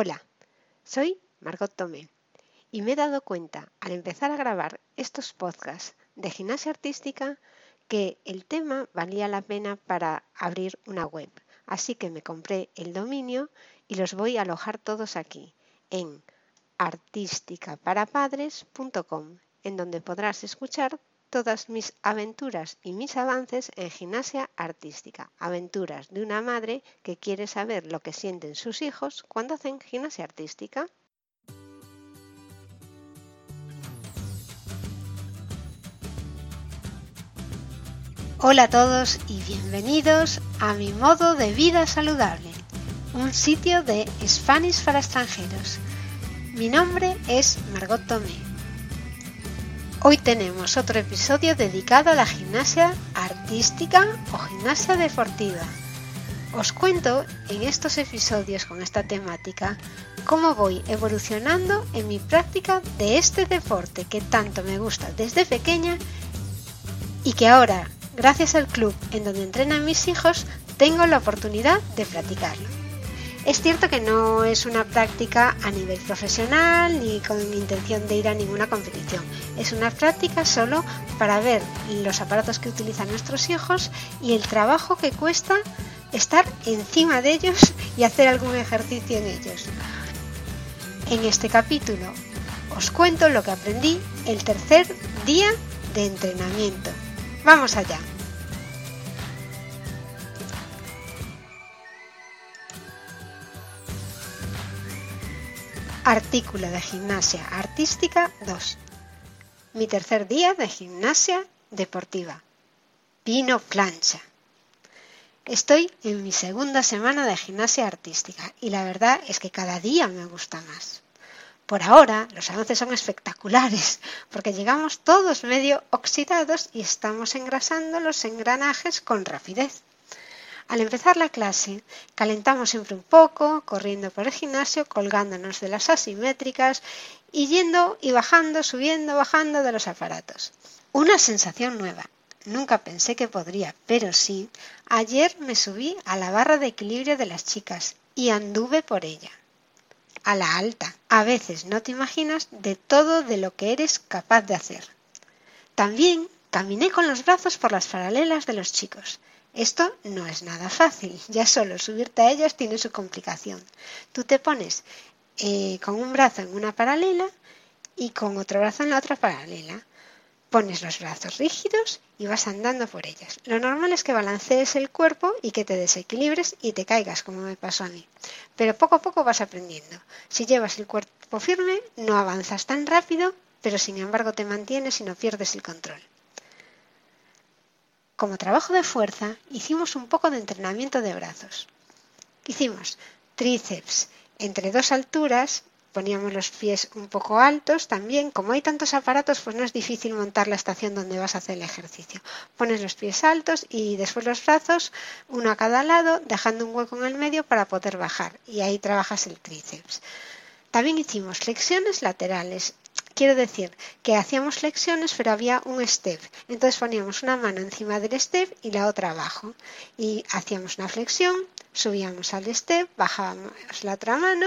Hola, soy Margot Tomé y me he dado cuenta al empezar a grabar estos podcasts de gimnasia artística que el tema valía la pena para abrir una web. Así que me compré el dominio y los voy a alojar todos aquí en artísticaparapadres.com, en donde podrás escuchar todas mis aventuras y mis avances en gimnasia artística, aventuras de una madre que quiere saber lo que sienten sus hijos cuando hacen gimnasia artística. Hola a todos y bienvenidos a mi modo de vida saludable, un sitio de Spanish para extranjeros. Mi nombre es Margot Tomé Hoy tenemos otro episodio dedicado a la gimnasia artística o gimnasia deportiva. Os cuento en estos episodios con esta temática cómo voy evolucionando en mi práctica de este deporte que tanto me gusta desde pequeña y que ahora, gracias al club en donde entrenan mis hijos, tengo la oportunidad de practicarlo. Es cierto que no es una práctica a nivel profesional ni con intención de ir a ninguna competición. Es una práctica solo para ver los aparatos que utilizan nuestros hijos y el trabajo que cuesta estar encima de ellos y hacer algún ejercicio en ellos. En este capítulo os cuento lo que aprendí el tercer día de entrenamiento. Vamos allá. Artículo de gimnasia artística 2. Mi tercer día de gimnasia deportiva. Pino plancha. Estoy en mi segunda semana de gimnasia artística y la verdad es que cada día me gusta más. Por ahora los avances son espectaculares porque llegamos todos medio oxidados y estamos engrasando los engranajes con rapidez. Al empezar la clase, calentamos siempre un poco, corriendo por el gimnasio, colgándonos de las asimétricas y yendo y bajando, subiendo, bajando de los aparatos. Una sensación nueva. Nunca pensé que podría, pero sí, ayer me subí a la barra de equilibrio de las chicas y anduve por ella. A la alta. A veces no te imaginas de todo de lo que eres capaz de hacer. También caminé con los brazos por las paralelas de los chicos esto no es nada fácil, ya solo subirte a ellas tiene su complicación. Tú te pones eh, con un brazo en una paralela y con otro brazo en la otra paralela. Pones los brazos rígidos y vas andando por ellas. Lo normal es que balancees el cuerpo y que te desequilibres y te caigas, como me pasó a mí. Pero poco a poco vas aprendiendo. Si llevas el cuerpo firme, no avanzas tan rápido, pero sin embargo te mantienes y no pierdes el control. Como trabajo de fuerza, hicimos un poco de entrenamiento de brazos. Hicimos tríceps entre dos alturas, poníamos los pies un poco altos también. Como hay tantos aparatos, pues no es difícil montar la estación donde vas a hacer el ejercicio. Pones los pies altos y después los brazos, uno a cada lado, dejando un hueco en el medio para poder bajar. Y ahí trabajas el tríceps. También hicimos flexiones laterales Quiero decir que hacíamos flexiones, pero había un step. Entonces poníamos una mano encima del step y la otra abajo. Y hacíamos una flexión, subíamos al step, bajábamos la otra mano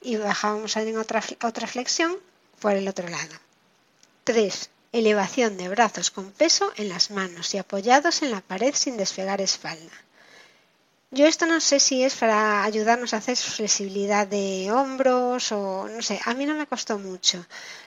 y bajábamos en otra, otra flexión por el otro lado. 3. Elevación de brazos con peso en las manos y apoyados en la pared sin despegar espalda. Yo esto no sé si es para ayudarnos a hacer flexibilidad de hombros o no sé, a mí no me costó mucho.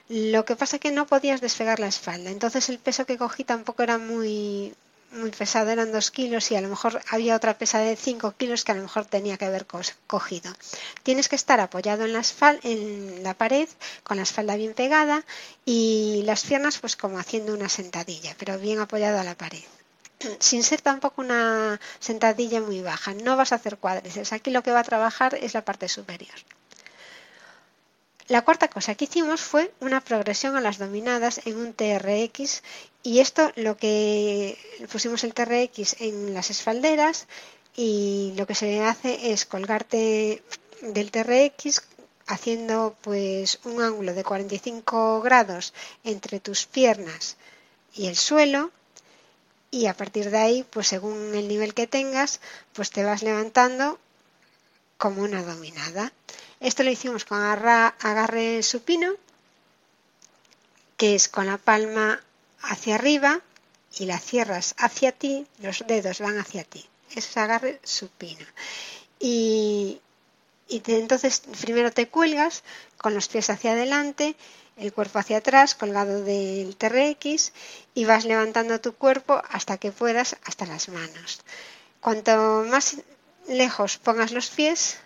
Lo que pasa es que no podías despegar la espalda, entonces el peso que cogí tampoco era muy, muy pesado, eran dos kilos y a lo mejor había otra pesa de cinco kilos que a lo mejor tenía que haber cogido. Tienes que estar apoyado en la, en la pared, con la espalda bien pegada y las piernas pues como haciendo una sentadilla, pero bien apoyado a la pared sin ser tampoco una sentadilla muy baja. No vas a hacer cuádriceps. Aquí lo que va a trabajar es la parte superior. La cuarta cosa que hicimos fue una progresión a las dominadas en un TRX y esto lo que pusimos el TRX en las espalderas y lo que se hace es colgarte del TRX haciendo pues un ángulo de 45 grados entre tus piernas y el suelo y a partir de ahí, pues según el nivel que tengas, pues te vas levantando como una dominada. Esto lo hicimos con agarre supino, que es con la palma hacia arriba y la cierras hacia ti, los dedos van hacia ti. Eso es agarre supino. Y, entonces primero te cuelgas con los pies hacia adelante, el cuerpo hacia atrás, colgado del TRX, y vas levantando tu cuerpo hasta que puedas, hasta las manos. Cuanto más lejos pongas los pies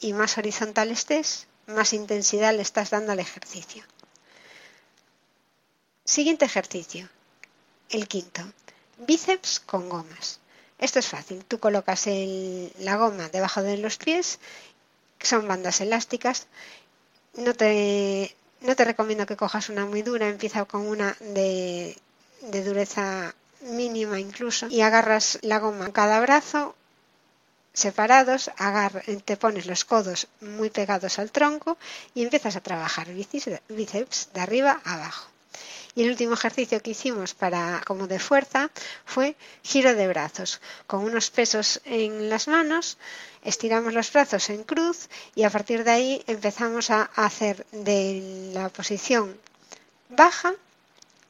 y más horizontal estés, más intensidad le estás dando al ejercicio. Siguiente ejercicio, el quinto, bíceps con gomas. Esto es fácil, tú colocas la goma debajo de los pies, son bandas elásticas, no te, no te recomiendo que cojas una muy dura, empieza con una de, de dureza mínima incluso y agarras la goma en cada brazo separados, te pones los codos muy pegados al tronco y empiezas a trabajar bíceps de arriba a abajo. Y el último ejercicio que hicimos para como de fuerza fue giro de brazos. Con unos pesos en las manos, estiramos los brazos en cruz y a partir de ahí empezamos a hacer de la posición baja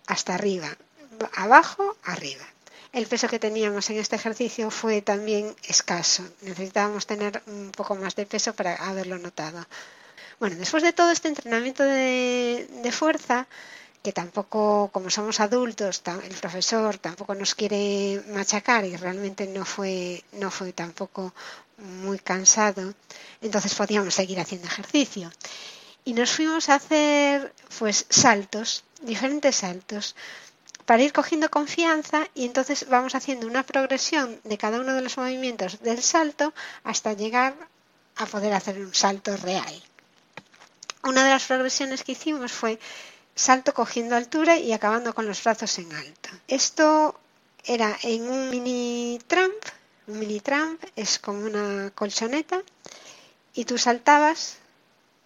hasta arriba, abajo, arriba. El peso que teníamos en este ejercicio fue también escaso. Necesitábamos tener un poco más de peso para haberlo notado. Bueno, después de todo este entrenamiento de, fuerza, que tampoco, como somos adultos, el profesor tampoco nos quiere machacar y realmente no fue, no fue tampoco muy cansado, entonces podíamos seguir haciendo ejercicio. Y nos fuimos a hacer pues saltos, diferentes saltos para ir cogiendo confianza y entonces vamos haciendo una progresión de cada uno de los movimientos del salto hasta llegar a poder hacer un salto real. Una de las progresiones que hicimos fue salto cogiendo altura y acabando con los brazos en alto. Esto era en un mini tramp. Un mini tramp es como una colchoneta y tú saltabas,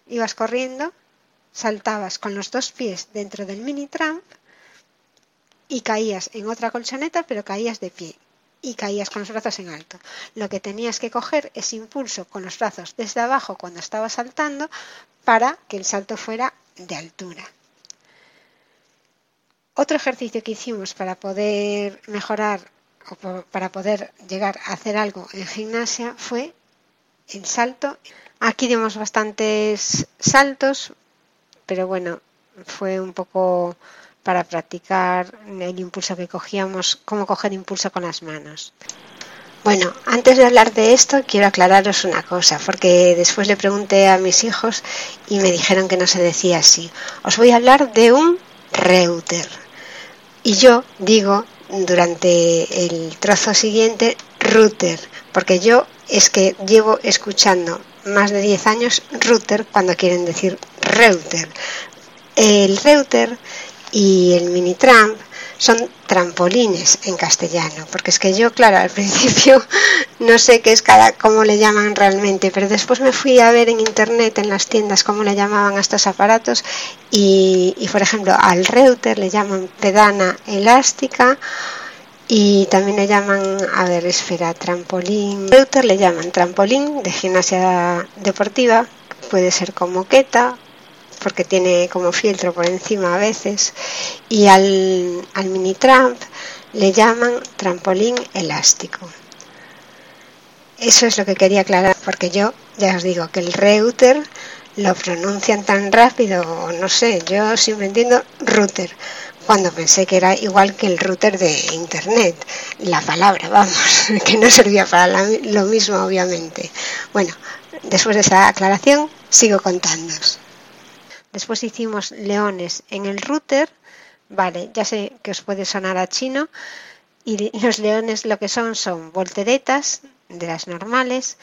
ibas corriendo, saltabas con los dos pies dentro del mini tramp y caías en otra colchoneta, pero caías de pie y caías con los brazos en alto. Lo que tenías que coger es impulso con los brazos desde abajo cuando estabas saltando para que el salto fuera de altura. Otro ejercicio que hicimos para poder mejorar o para poder llegar a hacer algo en gimnasia fue el salto. Aquí dimos bastantes saltos, pero bueno, fue un poco para practicar el impulso que cogíamos, cómo coger impulso con las manos. Bueno, antes de hablar de esto, quiero aclararos una cosa, porque después le pregunté a mis hijos y me dijeron que no se decía así. Os voy a hablar de un reuter. Y yo digo durante el trozo siguiente router, porque yo es que llevo escuchando más de 10 años router cuando quieren decir reuter. El reuter y el mini tramp son trampolines en castellano, porque es que yo, claro, al principio no sé qué es cada, cómo le llaman realmente, pero después me fui a ver en internet, en las tiendas, cómo le llamaban a estos aparatos y, y por ejemplo, al router le llaman pedana elástica y también le llaman, a ver, espera, trampolín. Router le llaman trampolín de gimnasia deportiva, puede ser como moqueta porque tiene como filtro por encima a veces, y al, mini tramp le llaman trampolín elástico. Eso es lo que quería aclarar, porque yo ya os digo que el router lo pronuncian tan rápido, no sé, yo siempre entiendo router, cuando pensé que era igual que el router de internet, la palabra, vamos, que no servía para lo mismo, obviamente. Bueno, después de esa aclaración, sigo contándoos. Después hicimos leones en el router. Vale, ya sé que os puede sonar a chino. Y los leones lo que son son volteretas de las normales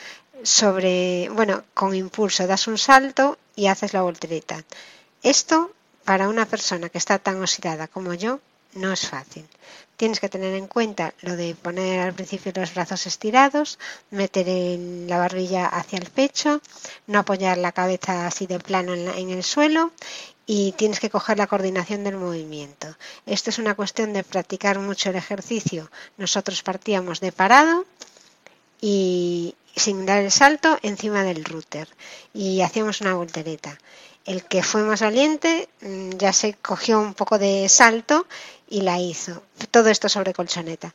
sobre, bueno, con impulso das un salto y haces la voltereta. Esto para una persona que está tan oxidada como yo no es fácil. Tienes que tener en cuenta lo de poner al principio los brazos estirados, meter la barbilla hacia el pecho, no apoyar la cabeza así de plano en, el suelo y tienes que coger la coordinación del movimiento. Esto es una cuestión de practicar mucho el ejercicio. Nosotros partíamos de parado y, sin dar el salto encima del router y hacíamos una voltereta. El que fue más valiente mm, ya se cogió un poco de salto y la hizo. Todo esto sobre colchoneta.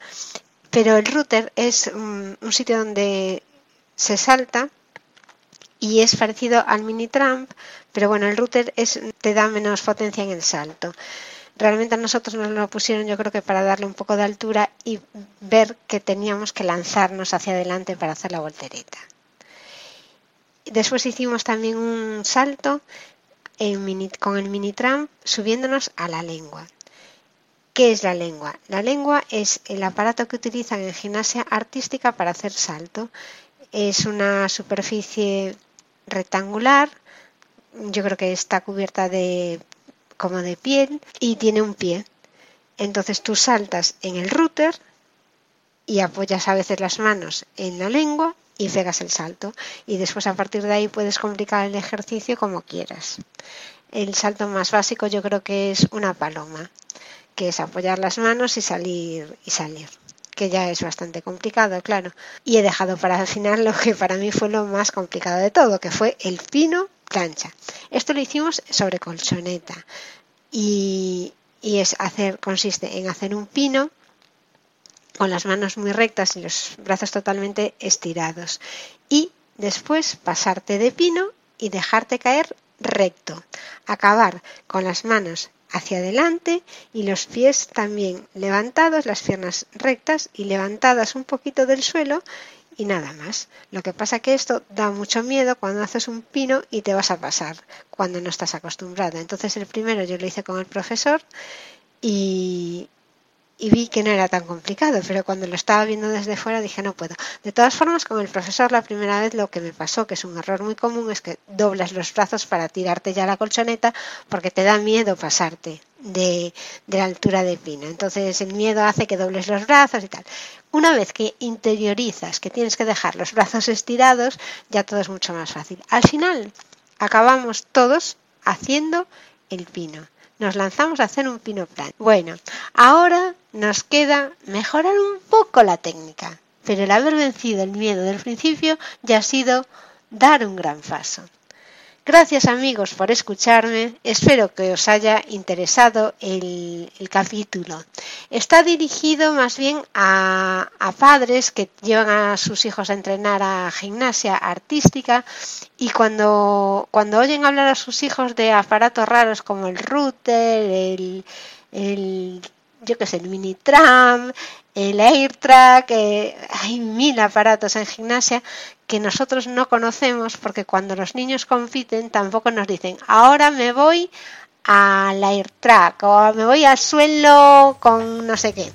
Pero el router es un, sitio donde se salta y es parecido al mini tramp, pero bueno, el router es, te da menos potencia en el salto. Realmente a nosotros nos lo pusieron yo creo que para darle un poco de altura y ver que teníamos que lanzarnos hacia adelante para hacer la voltereta. Después hicimos también un salto con el mini tram subiéndonos a la lengua. ¿Qué es la lengua? La lengua es el aparato que utilizan en gimnasia artística para hacer salto. Es una superficie rectangular, yo creo que está cubierta de como de piel y tiene un pie. Entonces tú saltas en el router y apoyas a veces las manos en la lengua y pegas el salto. Y después a partir de ahí puedes complicar el ejercicio como quieras. El salto más básico yo creo que es una paloma, que es apoyar las manos y salir y salir que ya es bastante complicado, claro. Y he dejado para el final lo que para mí fue lo más complicado de todo, que fue el pino plancha. Esto lo hicimos sobre colchoneta y, y es hacer, consiste en hacer un pino con las manos muy rectas y los brazos totalmente estirados. Y después pasarte de pino y dejarte caer recto. Acabar con las manos hacia adelante y los pies también levantados, las piernas rectas y levantadas un poquito del suelo y nada más. Lo que pasa que esto da mucho miedo cuando haces un pino y te vas a pasar cuando no estás acostumbrado. Entonces el primero yo lo hice con el profesor y, y vi que no era tan complicado, pero cuando lo estaba viendo desde fuera dije no puedo. De todas formas, con el profesor la primera vez lo que me pasó, que es un error muy común, es que doblas los brazos para tirarte ya la colchoneta porque te da miedo pasarte de, de la altura de pino. Entonces el miedo hace que dobles los brazos y tal. Una vez que interiorizas que tienes que dejar los brazos estirados, ya todo es mucho más fácil. Al final acabamos todos haciendo el pino nos lanzamos a hacer un pino plan. Bueno, ahora nos queda mejorar un poco la técnica, pero el haber vencido el miedo del principio ya ha sido dar un gran paso. Gracias amigos por escucharme, espero que os haya interesado el, capítulo. Está dirigido más bien a, padres que llevan a sus hijos a entrenar a gimnasia artística y cuando, cuando oyen hablar a sus hijos de aparatos raros como el router, el, el yo qué sé, el mini tram, el AirTrack, eh, hay mil aparatos en gimnasia que nosotros no conocemos porque cuando los niños compiten tampoco nos dicen, ahora me voy al AirTrack o me voy al suelo con no sé qué.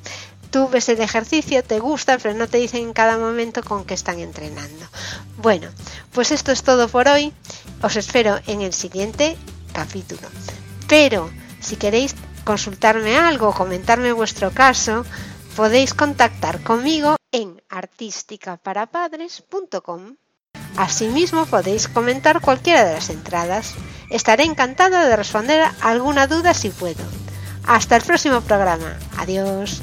Tú ves el ejercicio, te gusta, pero no te dicen en cada momento con qué están entrenando. Bueno, pues esto es todo por hoy. Os espero en el siguiente capítulo. Pero si queréis consultarme algo, comentarme vuestro caso, podéis contactar conmigo en artísticaparapadres.com. Asimismo podéis comentar cualquiera de las entradas. Estaré encantada de responder alguna duda si puedo. Hasta el próximo programa. Adiós.